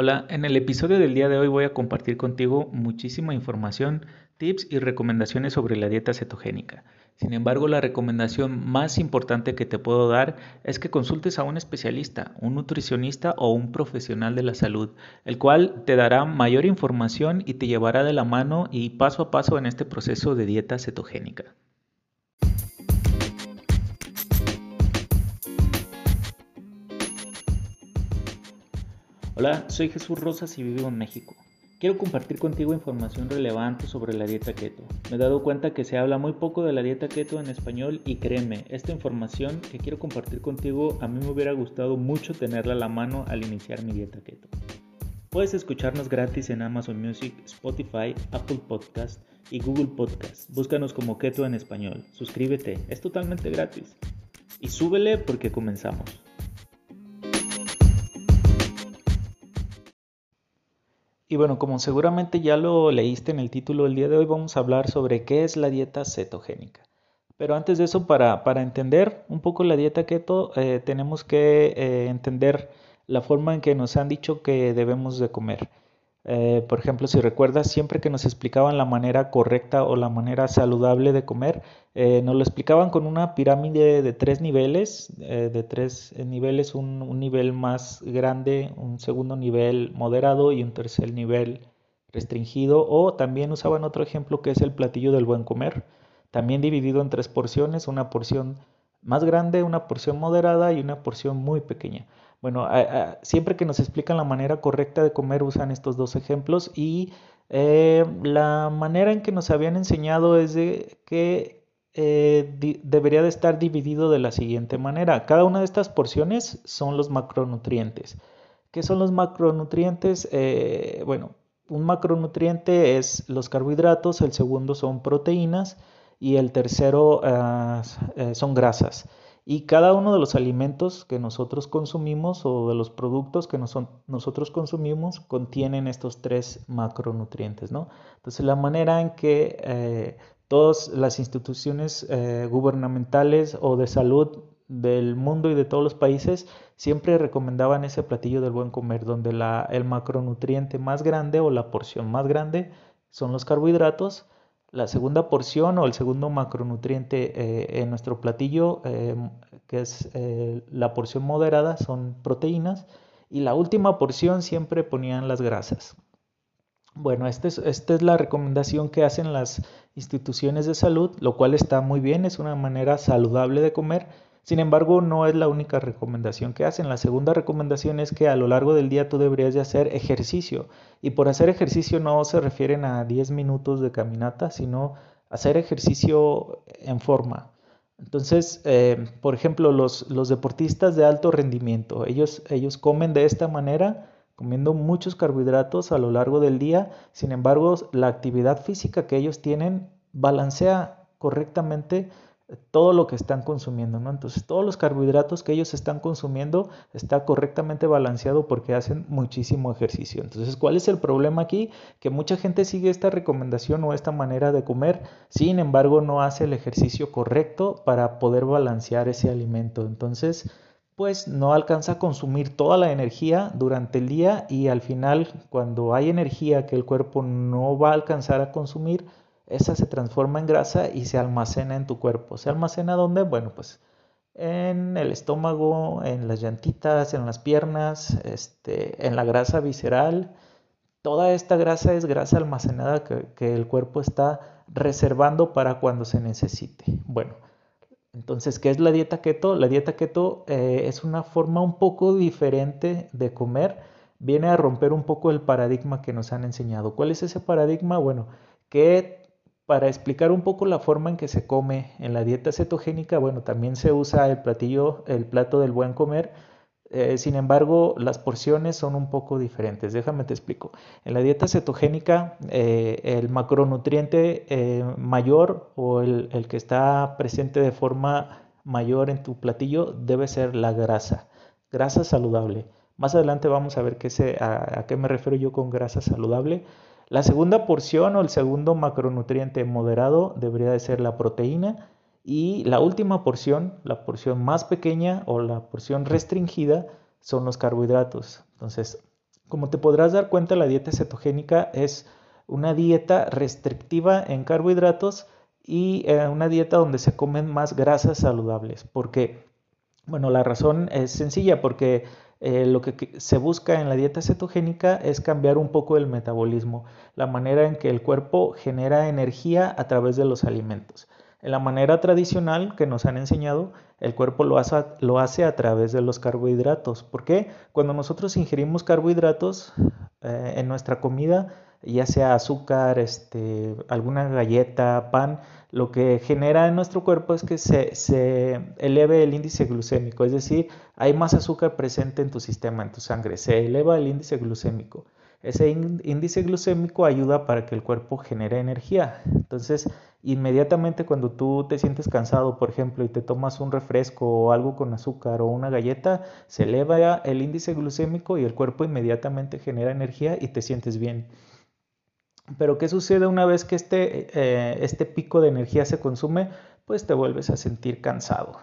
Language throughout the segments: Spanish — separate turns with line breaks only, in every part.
Hola, en el episodio del día de hoy voy a compartir contigo muchísima información, tips y recomendaciones sobre la dieta cetogénica. Sin embargo, la recomendación más importante que te puedo dar es que consultes a un especialista, un nutricionista o un profesional de la salud, el cual te dará mayor información y te llevará de la mano y paso a paso en este proceso de dieta cetogénica. Hola, soy Jesús Rosas y vivo en México. Quiero compartir contigo información relevante sobre la dieta keto. Me he dado cuenta que se habla muy poco de la dieta keto en español y créeme, esta información que quiero compartir contigo a mí me hubiera gustado mucho tenerla a la mano al iniciar mi dieta keto. Puedes escucharnos gratis en Amazon Music, Spotify, Apple Podcast y Google Podcast. Búscanos como Keto en español. Suscríbete, es totalmente gratis. Y súbele porque comenzamos. Y bueno, como seguramente ya lo leíste en el título del día de hoy, vamos a hablar sobre qué es la dieta cetogénica. Pero antes de eso, para, para entender un poco la dieta keto, eh, tenemos que eh, entender la forma en que nos han dicho que debemos de comer. Eh, por ejemplo, si recuerdas, siempre que nos explicaban la manera correcta o la manera saludable de comer, eh, nos lo explicaban con una pirámide de tres niveles, eh, de tres niveles, un, un, nivel más grande, un segundo nivel moderado y un tercer nivel restringido. O también usaban otro ejemplo que es el platillo del buen comer, también dividido en tres porciones, una porción más grande, una porción moderada y una porción muy pequeña. Bueno, siempre que nos explican la manera correcta de comer usan estos dos ejemplos y eh, la manera en que nos habían enseñado es de que eh, debería de estar dividido de la siguiente manera. Cada una de estas porciones son los macronutrientes. ¿Qué son los macronutrientes? Eh, bueno, un macronutriente es los carbohidratos, el segundo son proteínas y el tercero ah, son grasas. Y cada uno de los alimentos que nosotros consumimos o de los productos que nosotros consumimos contienen estos tres macronutrientes, ¿no? Entonces la manera en que eh, todas las instituciones eh, gubernamentales o de salud del mundo y de todos los países siempre recomendaban ese platillo del buen comer, donde la, el macronutriente más grande o la porción más grande son los carbohidratos, la segunda porción o el segundo macronutriente eh, en nuestro platillo, eh, que es eh, la porción moderada, son proteínas. Y la última porción siempre ponían las grasas. Bueno, esta es, esta es la recomendación que hacen las instituciones de salud, lo cual está muy bien, es una manera saludable de comer sin embargo, no es la única recomendación que hacen. La segunda recomendación es que a lo largo del día tú deberías de hacer ejercicio. Y por hacer ejercicio no se refieren a 10 minutos de caminata, sino hacer ejercicio en forma. Entonces, eh, por ejemplo, los, los, deportistas de alto rendimiento, ellos, ellos comen de esta manera, comiendo muchos carbohidratos a lo largo del día. Sin embargo, la actividad física que ellos tienen balancea correctamente todo lo que están consumiendo, ¿no? Entonces, todos los carbohidratos que ellos están consumiendo está correctamente balanceado porque hacen muchísimo ejercicio. Entonces, ¿cuál es el problema aquí? Que mucha gente sigue esta recomendación o esta manera de comer, sin embargo, no hace el ejercicio correcto para poder balancear ese alimento. Entonces, pues no alcanza a consumir toda la energía durante el día y al final, cuando hay energía que el cuerpo no va a alcanzar a consumir, esa se transforma en grasa y se almacena en tu cuerpo. ¿Se almacena dónde? Bueno, pues en el estómago, en las llantitas, en las piernas, este, en la grasa visceral. Toda esta grasa es grasa almacenada que, el cuerpo está reservando para cuando se necesite. Bueno, entonces, ¿qué es la dieta keto? La dieta keto eh, es una forma un poco diferente de comer. Viene a romper un poco el paradigma que nos han enseñado. ¿Cuál es ese paradigma? Bueno, que para explicar un poco la forma en que se come en la dieta cetogénica, bueno, también se usa el platillo, el plato del buen comer. Eh, sin embargo, las porciones son un poco diferentes. Déjame te explico. En la dieta cetogénica, eh, el macronutriente eh, mayor o el, que está presente de forma mayor en tu platillo debe ser la grasa, grasa saludable. Más adelante vamos a ver qué a qué me refiero yo con grasa saludable. La segunda porción o el segundo macronutriente moderado debería de ser la proteína y la última porción, la porción más pequeña o la porción restringida son los carbohidratos. Entonces, Como te podrás dar cuenta, la dieta cetogénica es una dieta restrictiva en carbohidratos y eh, una dieta donde se comen más grasas saludables. Porque, bueno, la razón es sencilla, porque eh, lo que se busca en la dieta cetogénica es cambiar un poco el metabolismo, la manera en que el cuerpo genera energía a través de los alimentos. En la manera tradicional que nos han enseñado, el cuerpo lo hace, a través de los carbohidratos. ¿Por qué? Cuando nosotros ingerimos carbohidratos eh, en nuestra comida, ya sea azúcar, este, alguna galleta, pan, lo que genera en nuestro cuerpo es que se, se, eleve el índice glucémico, es decir, hay más azúcar presente en tu sistema, en tu sangre, se eleva el índice glucémico. Ese índice glucémico ayuda para que el cuerpo genere energía. Entonces, inmediatamente cuando tú te sientes cansado, por ejemplo, y te tomas un refresco o algo con azúcar o una galleta, se eleva el índice glucémico y el cuerpo inmediatamente genera energía y te sientes bien. Pero ¿qué sucede una vez que este, eh, este pico de energía se consume? Pues te vuelves a sentir cansado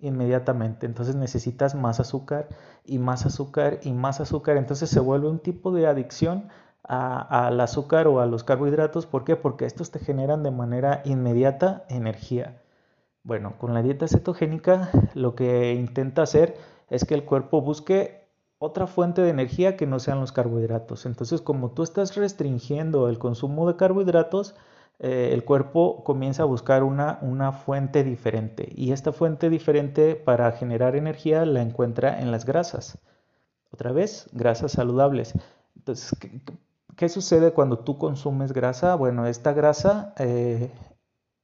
inmediatamente. Entonces necesitas más azúcar y más azúcar y más azúcar. Entonces se vuelve un tipo de adicción al azúcar o a los carbohidratos. ¿Por qué? Porque estos te generan de manera inmediata energía. Bueno, con la dieta cetogénica lo que intenta hacer es que el cuerpo busque otra fuente de energía que no sean los carbohidratos. Entonces, como tú estás restringiendo el consumo de carbohidratos, eh, el cuerpo comienza a buscar una, una fuente diferente y esta fuente diferente para generar energía la encuentra en las grasas. Otra vez, grasas saludables. Entonces, ¿qué, sucede cuando tú consumes grasa? Bueno, esta grasa eh,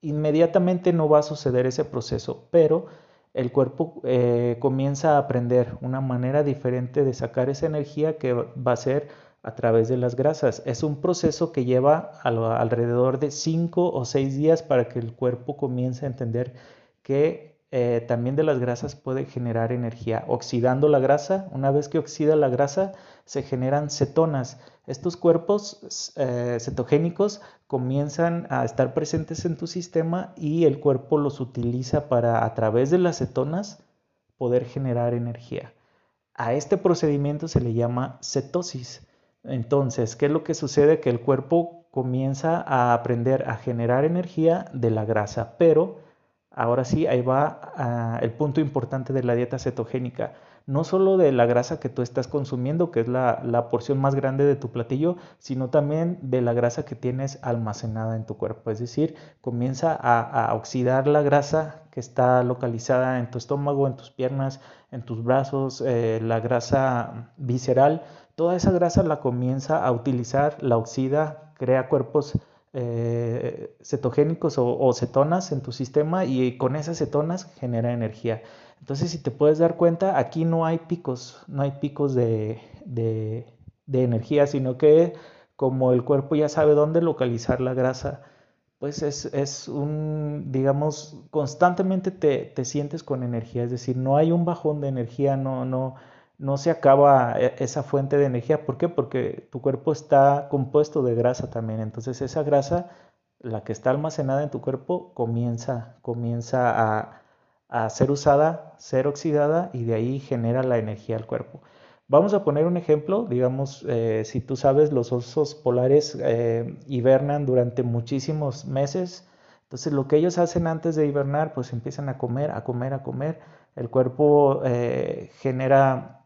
inmediatamente no va a suceder ese proceso, pero el cuerpo eh, comienza a aprender una manera diferente de sacar esa energía que va a ser a través de las grasas. Es un proceso que lleva alrededor de 5 o 6 días para que el cuerpo comience a entender que eh, también de las grasas puede generar energía. Oxidando la grasa, una vez que oxida la grasa, se generan cetonas. Estos cuerpos eh, cetogénicos comienzan a estar presentes en tu sistema y el cuerpo los utiliza para, a través de las cetonas, poder generar energía. A este procedimiento se le llama cetosis. Entonces, ¿qué es lo que sucede? Que el cuerpo comienza a aprender a generar energía de la grasa, pero ahora sí, ahí va ah, el punto importante de la dieta cetogénica. No solo de la grasa que tú estás consumiendo, que es la, porción más grande de tu platillo, sino también de la grasa que tienes almacenada en tu cuerpo. Es decir, comienza a, oxidar la grasa que está localizada en tu estómago, en tus piernas, en tus brazos, eh, la grasa visceral toda esa grasa la comienza a utilizar, la oxida, crea cuerpos eh, cetogénicos o, cetonas en tu sistema y con esas cetonas genera energía. Entonces, si te puedes dar cuenta, aquí no hay picos, no hay picos de, energía, sino que como el cuerpo ya sabe dónde localizar la grasa, pues es, un, digamos, constantemente te, te, sientes con energía, es decir, no hay un bajón de energía, no, no, no se acaba e, esa fuente de energía. ¿Por qué? Porque tu cuerpo está compuesto de grasa también. Entonces esa grasa, la que está almacenada en tu cuerpo, comienza, comienza a, ser usada, ser oxidada y de ahí genera la energía al cuerpo. Vamos a poner un ejemplo, digamos, eh, si tú sabes, los osos polares eh, hibernan durante muchísimos meses. Entonces lo que ellos hacen antes de hibernar, pues empiezan a comer, a comer, a comer. El cuerpo eh, genera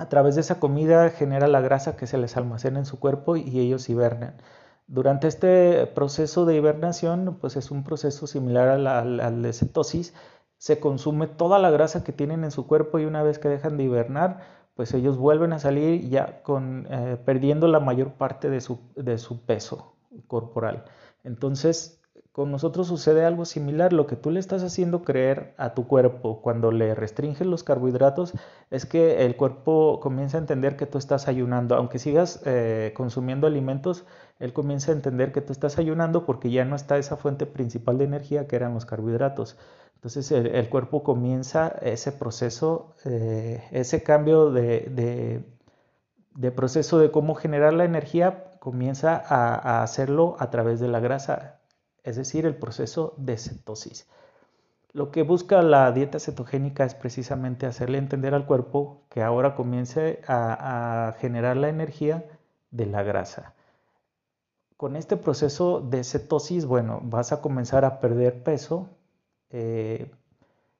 a través de esa comida genera la grasa que se les almacena en su cuerpo y ellos hibernan. Durante este proceso de hibernación, pues es un proceso similar a la, de cetosis, se consume toda la grasa que tienen en su cuerpo y una vez que dejan de hibernar, pues ellos vuelven a salir ya con, eh, perdiendo la mayor parte de su peso corporal. Entonces, con nosotros sucede algo similar. Lo que tú le estás haciendo creer a tu cuerpo cuando le restringes los carbohidratos es que el cuerpo comienza a entender que tú estás ayunando. Aunque sigas eh, consumiendo alimentos, él comienza a entender que tú estás ayunando porque ya no está esa fuente principal de energía que eran los carbohidratos. Entonces el, cuerpo comienza ese proceso, eh, ese cambio de, de, proceso de cómo generar la energía, comienza a hacerlo a través de la grasa es decir, el proceso de cetosis. Lo que busca la dieta cetogénica es precisamente hacerle entender al cuerpo que ahora comience a, generar la energía de la grasa. Con este proceso de cetosis, bueno, vas a comenzar a perder peso, eh,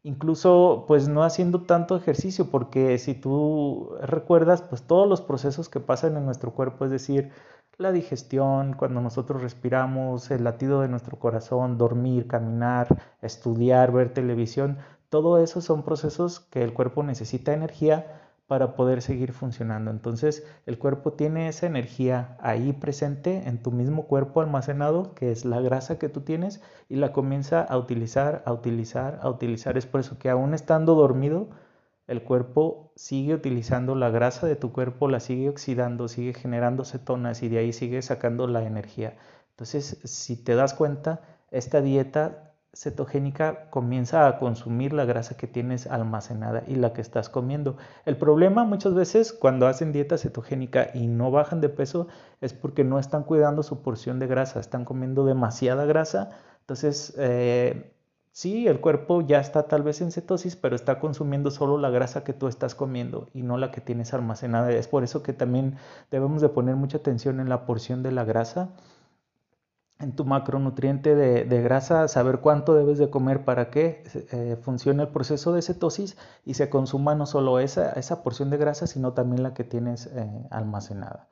incluso pues no haciendo tanto ejercicio, porque si tú recuerdas, pues todos los procesos que pasan en nuestro cuerpo, es decir, la digestión, cuando nosotros respiramos, el latido de nuestro corazón, dormir, caminar, estudiar, ver televisión, todo eso son procesos que el cuerpo necesita energía para poder seguir funcionando. Entonces el cuerpo tiene esa energía ahí presente en tu mismo cuerpo almacenado, que es la grasa que tú tienes, y la comienza a utilizar, a utilizar, a utilizar. Es por eso que aún estando dormido, el cuerpo sigue utilizando la grasa de tu cuerpo, la sigue oxidando, sigue generando cetonas y de ahí sigue sacando la energía. Entonces, si te das cuenta, esta dieta cetogénica comienza a consumir la grasa que tienes almacenada y la que estás comiendo. El problema muchas veces cuando hacen dieta cetogénica y no bajan de peso es porque no están cuidando su porción de grasa, están comiendo demasiada grasa. Entonces, eh, Sí, el cuerpo ya está tal vez en cetosis, pero está consumiendo solo la grasa que tú estás comiendo y no la que tienes almacenada. Es por eso que también debemos de poner mucha atención en la porción de la grasa, en tu macronutriente de, grasa, saber cuánto debes de comer para que eh, funcione el proceso de cetosis y se consuma no solo esa, esa porción de grasa, sino también la que tienes eh, almacenada.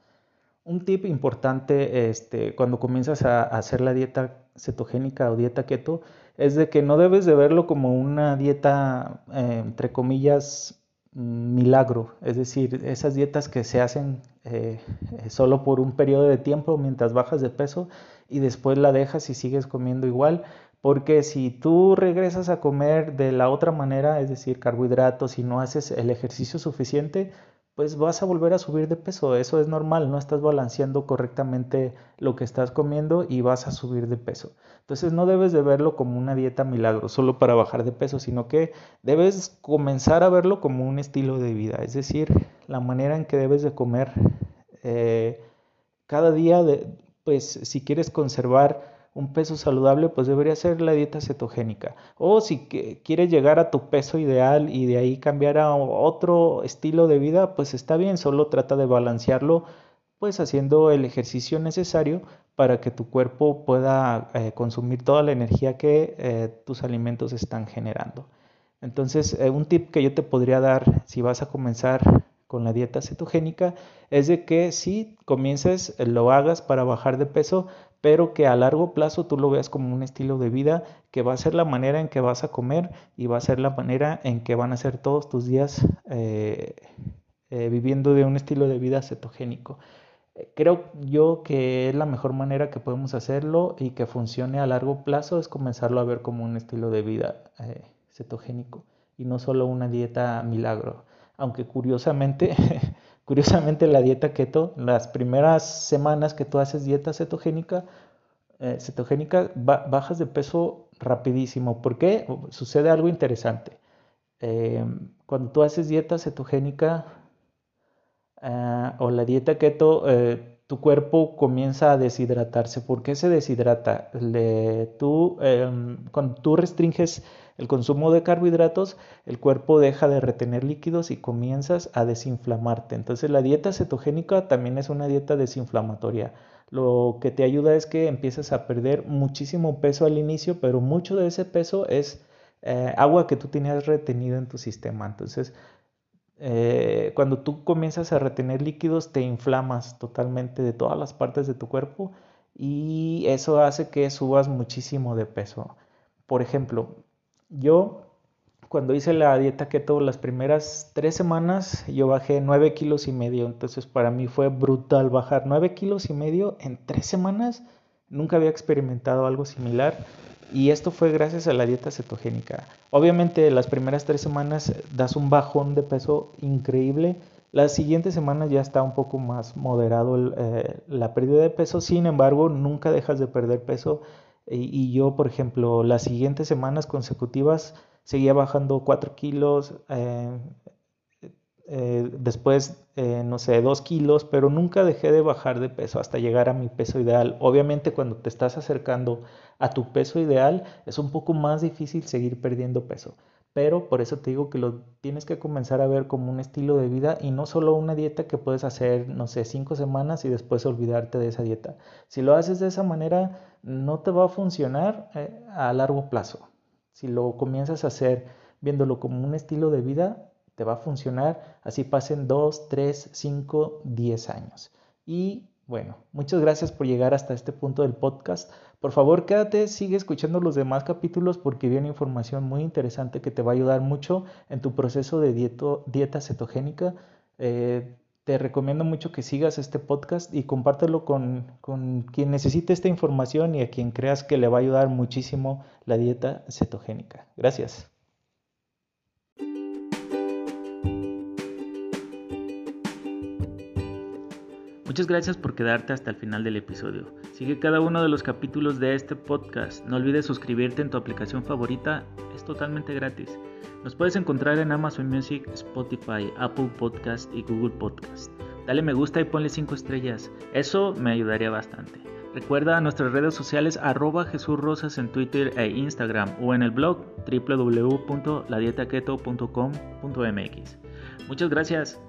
Un tip importante este, cuando comienzas a hacer la dieta cetogénica o dieta keto es de que no debes de verlo como una dieta, eh, entre comillas, milagro, es decir, esas dietas que se hacen eh, solo por un periodo de tiempo mientras bajas de peso y después la dejas y sigues comiendo igual, porque si tú regresas a comer de la otra manera, es decir, carbohidratos y no haces el ejercicio suficiente, pues vas a volver a subir de peso. Eso es normal, no estás balanceando correctamente lo que estás comiendo y vas a subir de peso. Entonces no debes de verlo como una dieta milagro, solo para bajar de peso, sino que debes comenzar a verlo como un estilo de vida, es decir, la manera en que debes de comer eh, cada día, pues si quieres conservar un peso saludable, pues debería ser la dieta cetogénica. O si quieres llegar a tu peso ideal y de ahí cambiar a otro estilo de vida, pues está bien, solo trata de balancearlo, pues haciendo el ejercicio necesario para que tu cuerpo pueda eh, consumir toda la energía que eh, tus alimentos están generando. Entonces, eh, un tip que yo te podría dar si vas a comenzar con la dieta cetogénica es de que si comiences, lo hagas para bajar de peso, pero que a largo plazo tú lo veas como un estilo de vida que va a ser la manera en que vas a comer y va a ser la manera en que van a ser todos tus días eh, eh, viviendo de un estilo de vida cetogénico. Creo yo que es la mejor manera que podemos hacerlo y que funcione a largo plazo es comenzarlo a ver como un estilo de vida eh, cetogénico y no solo una dieta milagro. Aunque curiosamente Curiosamente la dieta keto, las primeras semanas que tú haces dieta cetogénica, eh, cetogénica bajas de peso rapidísimo. ¿Por qué? Sucede algo interesante. Eh, cuando tú haces dieta cetogénica eh, o la dieta keto, tu cuerpo comienza a deshidratarse. ¿Por qué se deshidrata? tú, em, cuando tú restringes el consumo de carbohidratos, el cuerpo deja de retener líquidos y comienzas a desinflamarte. Entonces la dieta cetogénica también es una dieta desinflamatoria. Lo que te ayuda es que empiezas a perder muchísimo peso al inicio, pero mucho de ese peso es eh, agua que tú tenías retenido en tu sistema. Entonces, eh, cuando tú comienzas a retener líquidos, te inflamas totalmente de todas las partes de tu cuerpo y eso hace que subas muchísimo de peso. Por ejemplo, yo, cuando hice la dieta keto las primeras tres semanas, yo bajé nueve kilos y medio. Entonces para mí fue brutal bajar nueve kilos y medio en tres semanas. Nunca había experimentado algo similar. Y esto fue gracias a la dieta cetogénica. Obviamente las primeras tres semanas das un bajón de peso increíble. Las siguientes semanas ya está un poco más moderado eh, la pérdida de peso. Sin embargo, nunca dejas de perder peso y, yo, por ejemplo, las siguientes semanas consecutivas seguía bajando 4 kilos. Eh, eh, después, eh, no sé, dos kilos, pero nunca dejé de bajar de peso hasta llegar a mi peso ideal. Obviamente cuando te estás acercando a tu peso ideal es un poco más difícil seguir perdiendo peso, pero por eso te digo que lo tienes que comenzar a ver como un estilo de vida y no solo una dieta que puedes hacer, no sé, cinco semanas y después olvidarte de esa dieta. Si lo haces de esa manera, no te va a funcionar eh, a largo plazo. Si lo comienzas a hacer viéndolo como un estilo de vida, te va a funcionar, así pasen 2, 3, 5, 10 años. Y bueno, muchas gracias por llegar hasta este punto del podcast. Por favor, quédate, sigue escuchando los demás capítulos porque viene información muy interesante que te va a ayudar mucho en tu proceso de dieta cetogénica. Eh, te recomiendo mucho que sigas este podcast y compártelo con, con quien necesite esta información y a quien creas que le va a ayudar muchísimo la dieta cetogénica. Gracias. Muchas gracias por quedarte hasta el final del episodio. Sigue cada uno de los capítulos de este podcast. No olvides suscribirte en tu aplicación favorita, es totalmente gratis. Nos puedes encontrar en Amazon Music, Spotify, Apple Podcast y Google Podcast. Dale me gusta y ponle 5 estrellas, eso me ayudaría bastante. Recuerda nuestras redes sociales arroba Jesús Rosas en Twitter e Instagram o en el blog www.ladietaketo.com.mx. Muchas gracias.